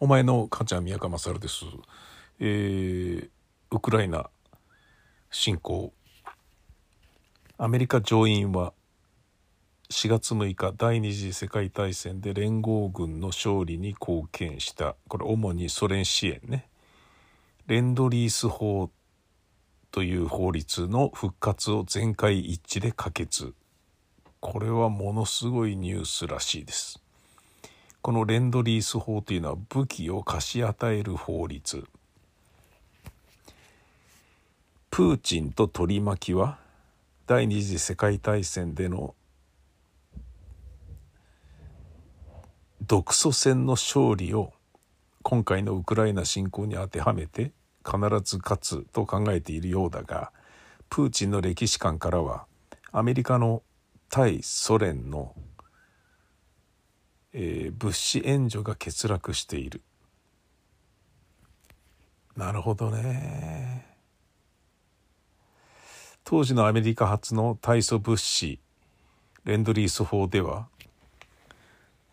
お前の母ちゃん宮川勝です。えー、ウクライナ侵攻。アメリカ上院は4月6日第二次世界大戦で連合軍の勝利に貢献したこれ主にソ連支援ねレンドリース法という法律の復活を全会一致で可決これはものすごいニュースらしいですこのレンドリース法というのは武器を貸し与える法律。プーチンと取り巻きは第二次世界大戦での独ソ戦の勝利を今回のウクライナ侵攻に当てはめて必ず勝つと考えているようだがプーチンの歴史観からはアメリカの対ソ連のえー、物資援助が欠落している。なるほどね。当時のアメリカ発の対ソ物資レンドリース法では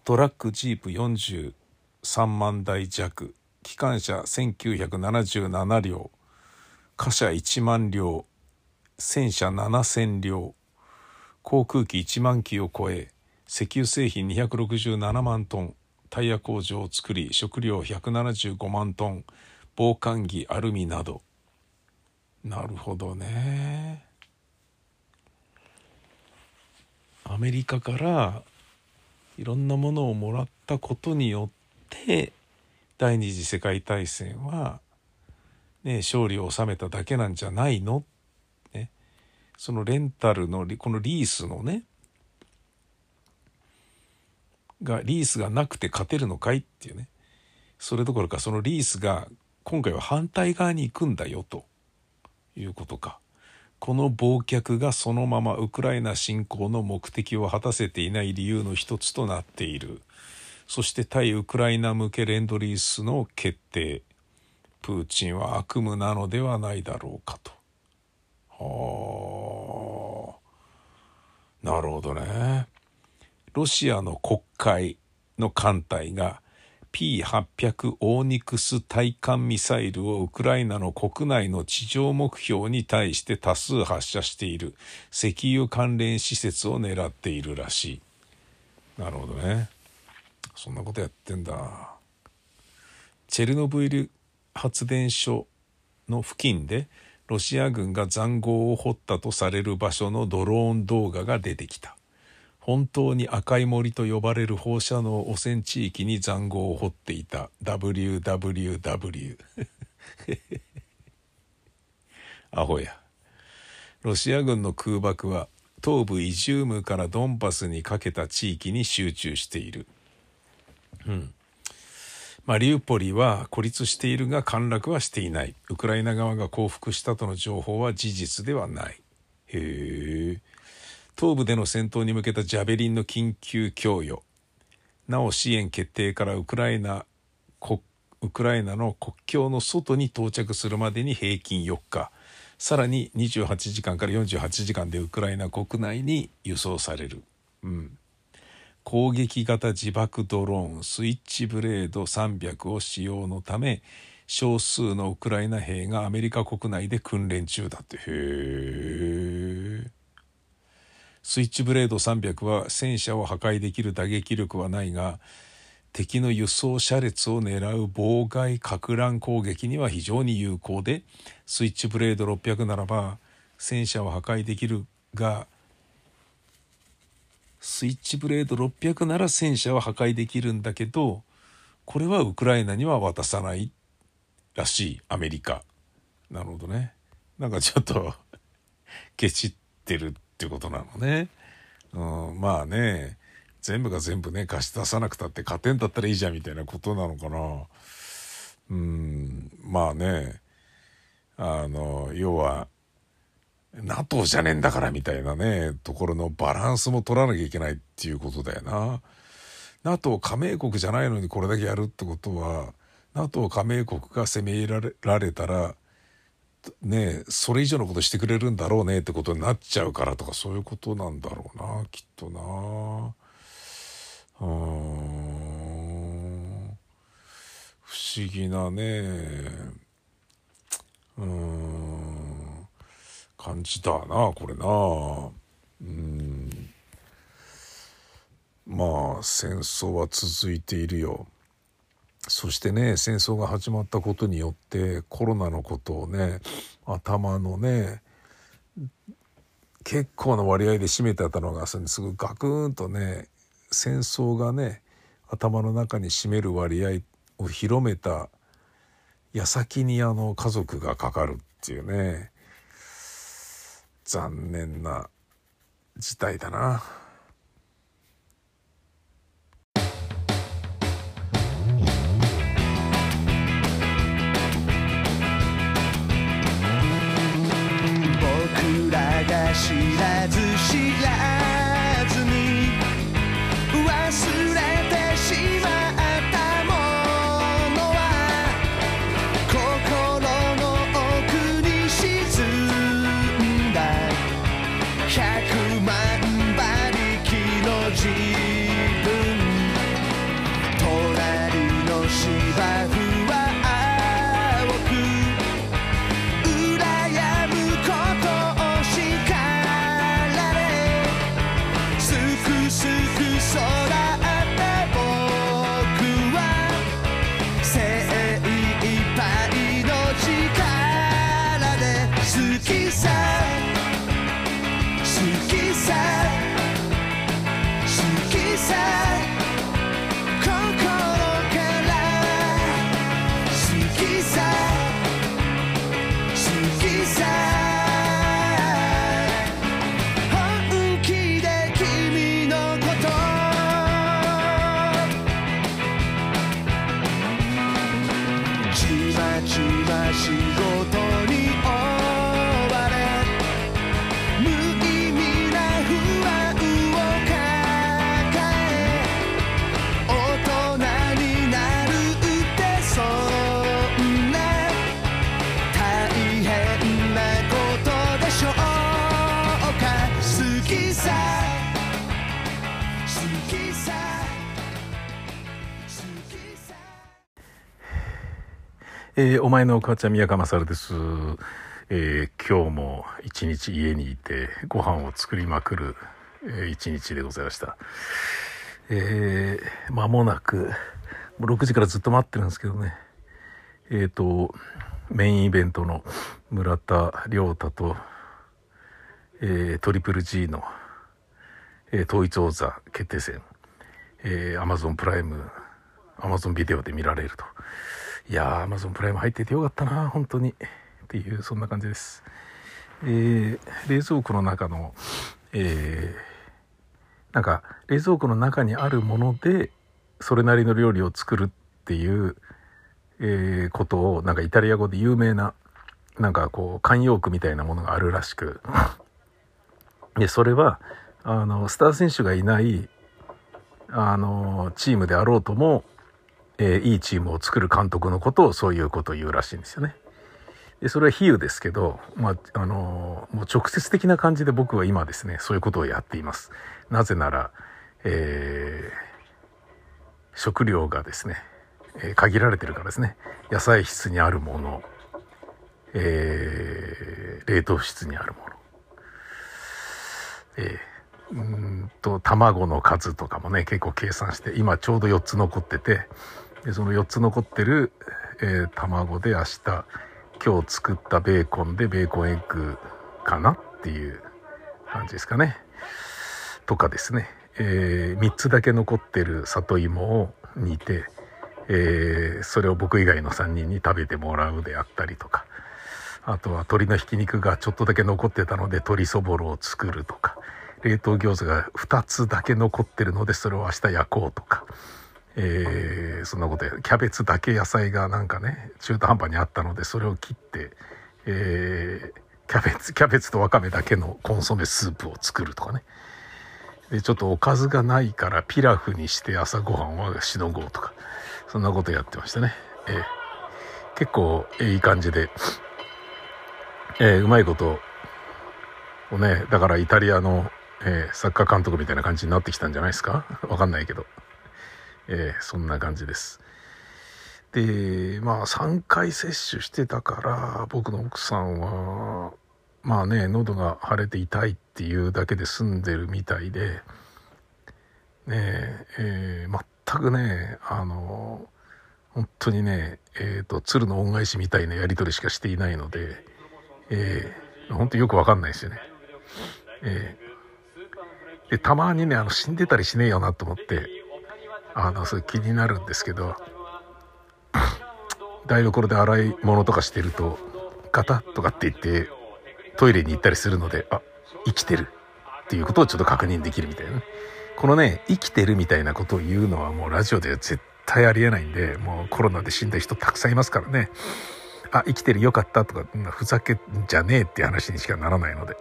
トラックジープ43万台弱機関車1977両貨車1万両戦車7000両航空機1万機を超え石油製品267万トンタイヤ工場を作り食料175万トン防寒着アルミなど。なるほどね。アメリカからいろんなものをもらったことによって第二次世界大戦は、ね、勝利を収めただけなんじゃないの、ね、そのレンタルのこのリースのねがリースがなくて勝てるのかいっていうね。それどころかそのリースが今回は反対側に行くんだよと。いうことか。この忘却がそのままウクライナ侵攻の目的を果たせていない理由の一つとなっている。そして対ウクライナ向けレンドリースの決定。プーチンは悪夢なのではないだろうかと。はあ。なるほどね。ロシアの国会の艦隊が P800 オーニクス対艦ミサイルをウクライナの国内の地上目標に対して多数発射している石油関連施設を狙っているらしい。なるほどね。そんなことやってんだ。チェルノブイリ発電所の付近でロシア軍が塹壕を掘ったとされる場所のドローン動画が出てきた。本当に赤い森と呼ばれる放射能汚染地域に塹壕を掘っていた。WWW アホや。ロシア軍の空爆は東部イジュームからドンバスにかけた地域に集中している。うん。マリウポリは孤立しているが陥落はしていない。ウクライナ側が降伏したとの情報は事実ではない。へえ東部での戦闘に向けたジャベリンの緊急供与。なお支援決定からウクライナウクライナの国境の外に到着するまでに平均4日。さらに28時間から48時間でウクライナ国内に輸送される、うん、攻撃型自爆ドローンスイッチブレード300を使用のため少数のウクライナ兵がアメリカ国内で訓練中だって。へえスイッチブレード300は戦車を破壊できる打撃力はないが敵の輸送車列を狙う妨害か乱攻撃には非常に有効でスイッチブレード600ならば戦車を破壊できるがスイッチブレード600なら戦車は破壊できるんだけどこれはウクライナには渡さないらしいアメリカ。なるほどね。なんかちょっと ケチってる。ってことなのね。うん、まあね、全部が全部ね、貸し出さなくたって勝てんだったらいいじゃんみたいなことなのかな。うん、まあね、あの、要は、NATO じゃねえんだからみたいなね、ところのバランスも取らなきゃいけないっていうことだよな。NATO 加盟国じゃないのにこれだけやるってことは、NATO 加盟国が攻め入れられたら、ねそれ以上のことしてくれるんだろうねってことになっちゃうからとかそういうことなんだろうなきっとな。うん。不思議なね。うん。感じだなこれな。うん。まあ戦争は続いているよ。そしてね戦争が始まったことによってコロナのことをね頭のね結構な割合で占めてたのがすごいガクンとね戦争がね頭の中に占める割合を広めた矢先にあの家族がかかるっていうね残念な事態だな。えーお前のお母ちゃん宮川勝です、えー今日も一日家にいてご飯を作りまくる、えー一日でございました。えー間もなくもう6時からずっと待ってるんですけどね。えっ、とメインイベントの村田亮太と、えートリプル G の、えー統一王座決定戦、えー、Amazon プライム Amazon ビデオで見られると。いやー、アマゾンプライム入っててよかったな、本当に。っていう、そんな感じです。えー、冷蔵庫の中の、えー、なんか、冷蔵庫の中にあるもので、それなりの料理を作るっていう、えーことを、なんかイタリア語で有名な、なんかこう、慣用句みたいなものがあるらしく、で、それは、あの、スター選手がいない、あの、チームであろうとも、えーいいチームを作る監督のことをそういうことを言うらしいんですよね。でそれは比喩ですけど、まあ、あのもう直接的な感じで僕は今ですねそういうことをやっています。なぜなら、えー食料がですね、え限られてるからですね野菜室にあるもの、え冷凍室にあるもの、えうんと卵の数とかもね結構計算して今ちょうど4つ残っててでその4つ残ってる、えー卵で明日今日作ったベーコンでベーコンエッグかなっていう感じですかね。とかですね、え3つだけ残ってる里芋を煮て、えーそれを僕以外の3人に食べてもらうであったりとか。あとは鶏のひき肉がちょっとだけ残ってたので鶏そぼろを作るとか。冷凍餃子が2つだけ残ってるのでそれを明日焼こうとか、えーそんなことや。キャベツだけ野菜がなんかね中途半端にあったのでそれを切って、えーキャベツキャベツとわかめだけのコンソメスープを作るとかね。でちょっとおかずがないからピラフにして朝ごはんはしのごうとかそんなことやってましたね、えー結構いい感じで、えうまいことをねだからイタリアの、えサッカー監督みたいな感じになってきたんじゃないですか？わかんないけど、えーそんな感じですでまあ3回接種してたから僕の奥さんはまあね喉が腫れて痛いっていうだけで済んでるみたいでねえー全くねあの本当にねえっ、と鶴の恩返しみたいなやり取りしかしていないのでえー本当よくわかんないですよね。えーでたまにねあの死んでたりしねえよなと思ってあのそれ気になるんですけど 台所で洗い物とかしてるとガタッとかって言ってトイレに行ったりするのであ生きてるっていうことをちょっと確認できるみたいなこのね生きてるみたいなことを言うのはもうラジオでは絶対ありえないんでもうコロナで死んだ人たくさんいますからね。あ生きてるよかったとかふざけんじゃねえっていう話にしかならないので。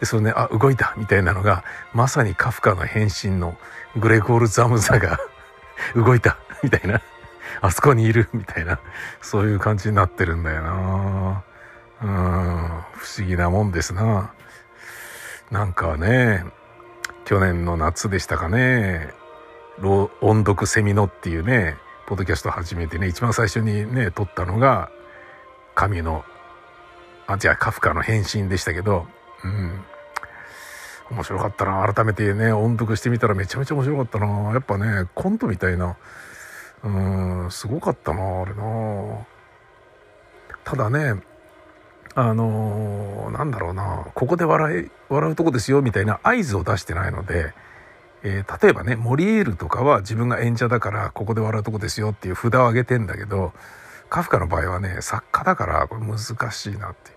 でそれねあ動いたみたいなのがまさにカフカの変身のグレゴール・ザムザが 動いたみたいな。あそこにいるみたいな。そういう感じになってるんだよな。うん。不思議なもんですな。なんかね去年の夏でしたかね。音読セミノっていうねポッドキャスト始めてね一番最初にね撮ったのが神のあじゃあカフカの変身でしたけどうん。面白かったな。改めてね音読してみたらめちゃめちゃ面白かったな。やっぱねコントみたいな。うんすごかったなあれな。ただねあのーなんだろうな。ここで笑い笑うとこですよみたいな合図を出してないので、えー例えばねモリエールとかは自分が演者だからここで笑うとこですよっていう札を上げてんだけどカフカの場合はね作家だからこれ難しいなって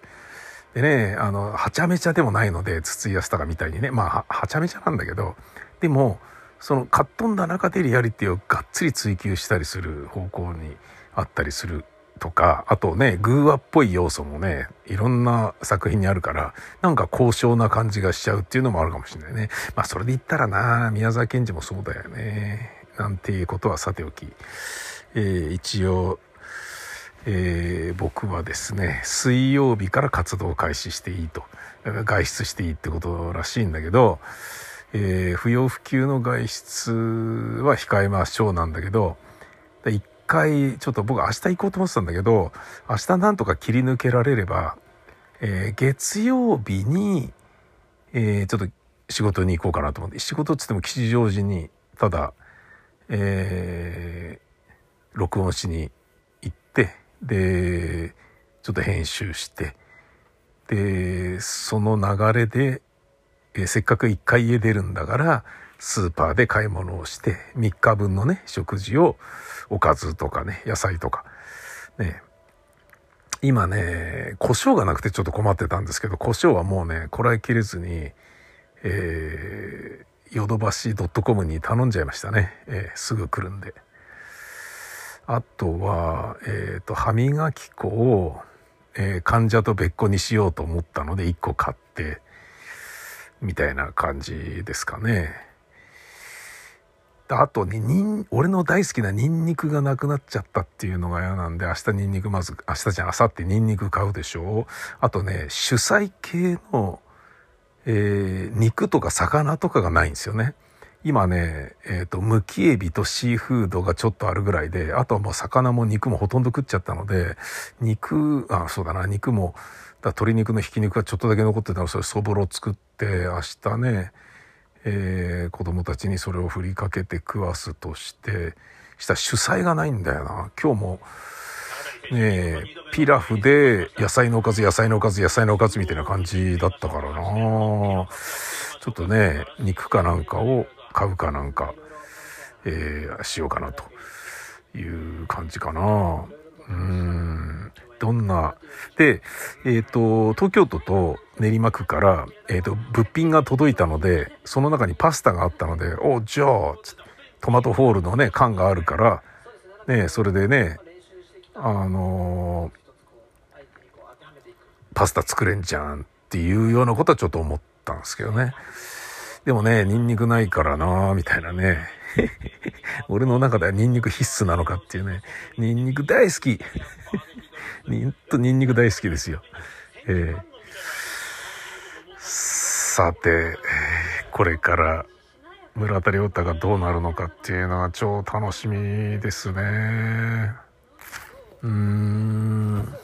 でねあのはちゃめちゃでもないので筒井康隆みたいにね。まあははちゃめちゃなんだけど。でもそのかっ飛んだ中でリアリティをがっつり追求したりする方向にあったりするとかあとね偶話っぽい要素もねいろんな作品にあるからなんか高尚な感じがしちゃうっていうのもあるかもしれないね。まあそれで言ったらな宮沢賢治もそうだよね。なんていうことはさておき、えー一応えー僕はですね水曜日から活動を開始していいと。外出していいってことらしいんだけど、えー不要不急の外出は控えましょうなんだけど一回ちょっと僕明日行こうと思ってたんだけど明日なんとか切り抜けられれば、えー月曜日に、えーちょっと仕事に行こうかなと思って仕事っつっても吉祥寺にただ、えー録音しにでちょっと編集してでその流れで、えせっかく1回家出るんだからスーパーで買い物をして3日分のね食事をおかずとかね野菜とかね。今ね胡椒がなくてちょっと困ってたんですけど胡椒はもうねこらえきれずにえー、ヨドバシ .com に頼んじゃいましたね、えーすぐ来るんで。あとは、えー、と歯磨き粉を、えー患者と別個にしようと思ったので1個買ってみたいな感じですかね。あとねにん俺の大好きなニンニクがなくなっちゃったっていうのが嫌なんで明日ニンニクまず明日じゃん明後日ニンニク買うでしょあとね主菜系の、えー肉とか魚とかがないんですよね今ねえっ、とむきエビとシーフードがちょっとあるぐらいであとはもう魚も肉もほとんど食っちゃったので肉あそうだな肉も鶏肉のひき肉がちょっとだけ残ってたのそれそぼろ作って明日ねえー子供たちにそれを振りかけて食わすとしてしたら主菜がないんだよな。今日もねえピラフで野菜のおかず野菜のおかず野菜のおかずみたいな感じだったからな。ちょっとね肉かなんかを買うかなんか、えーしようかなという感じかな。うん。どんなでえっ、と東京都と練馬区から、えー、と物品が届いたのでその中にパスタがあったので「おじゃあ」トマトホールのね缶があるからねそれでねあのーパスタ作れんじゃんっていうようなことはちょっと思ったんですけどね。でもねニンニクないからなみたいなね。俺の中ではニンニク必須なのかっていうね。ニンニク大好き。にんとニンニク大好きですよ。えーさて、えーこれから村田亮太がどうなるのかっていうのは超楽しみですね。うーん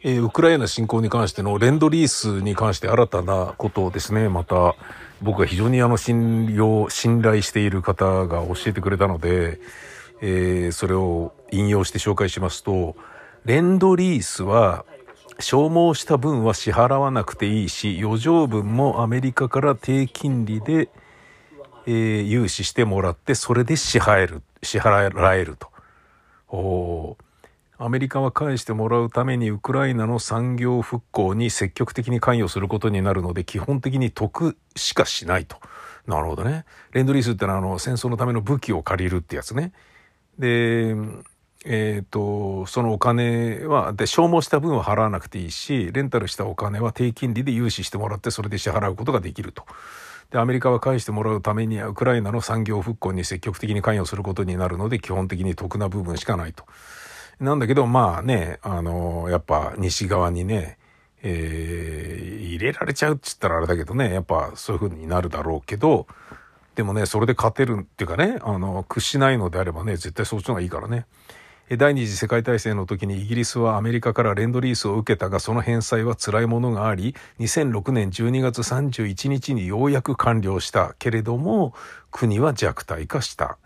えーウクライナ侵攻に関してのレンドリースに関して新たなことをですね、また僕が非常にあの信用、信頼している方が教えてくれたので、えーそれを引用して紹介しますと、レンドリースは消耗した分は支払わなくていいし、余剰分もアメリカから低金利で、えー融資してもらって、それで支払える、支払えると。おーアメリカは返してもらうためにウクライナの産業復興に積極的に関与することになるので基本的に得しかしないと。なるほどね。レンドリースってのはあの戦争のための武器を借りるってやつね。で、えっ、と、そのお金は、で、消耗した分は払わなくていいし、レンタルしたお金は低金利で融資してもらってそれで支払うことができると。で、アメリカは返してもらうためにウクライナの産業復興に積極的に関与することになるので基本的に得な部分しかないと。なんだけど、まあね、あの、やっぱ西側にね、えー入れられちゃうって言ったらあれだけどね、やっぱそういう風になるだろうけど、でもね、それで勝てるっていうかね、あの、屈しないのであればね、絶対そっちの方がいいからね。第二次世界大戦の時にイギリスはアメリカからレンドリースを受けたが、その返済は辛いものがあり、2006年12月31日にようやく完了したけれども、国は弱体化した。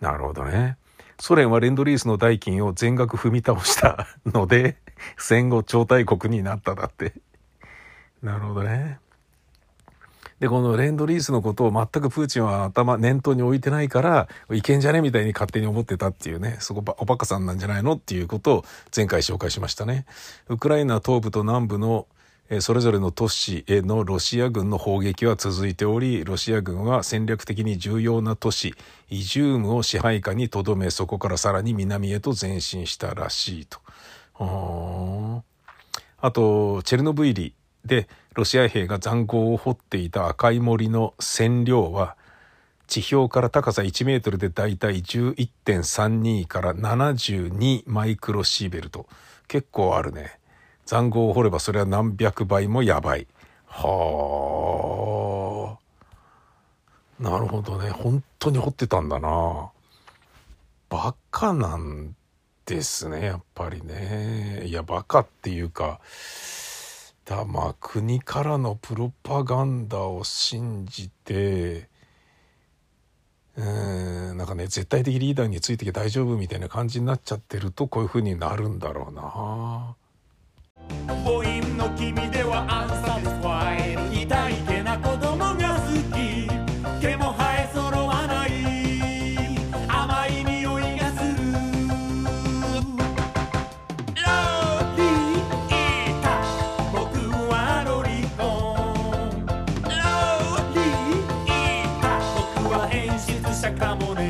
なるほどね。ソ連はレンドリースの代金を全額踏み倒したので、戦後超大国になっただって。なるほどね。で、このレンドリースのことを全くプーチンは頭、念頭に置いてないから、いけんじゃねみたいに勝手に思ってたっていうね、そこばおバカさんなんじゃないのっていうことを前回紹介しましたね。ウクライナ東部と南部のそれぞれの都市へのロシア軍の砲撃は続いており、ロシア軍は戦略的に重要な都市、イジュームを支配下に留め、そこからさらに南へと前進したらしいと。あと、チェルノブイリでロシア兵が塹壕を掘っていた赤い森の線量は、地表から高さ1メートルでだいたい11.32から72マイクロシーベルト。結構あるね。塹壕を掘ればそれは何百倍もやばい。はあ。なるほどね。本当に掘ってたんだな。バカなんですね、やっぱりね。いや、バカっていうか、だまあ国からのプロパガンダを信じて、うんなんかね絶対的リーダーについてきて大丈夫みたいな感じになっちゃってるとこういう風になるんだろうな。母音の君ではアンサティスファイル痛いけな子供が好き。毛も生え揃わない。甘い匂いがするロリータ僕はロリコンロリータ。僕は演出者かもね。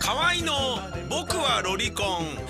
河合の僕はロリコン。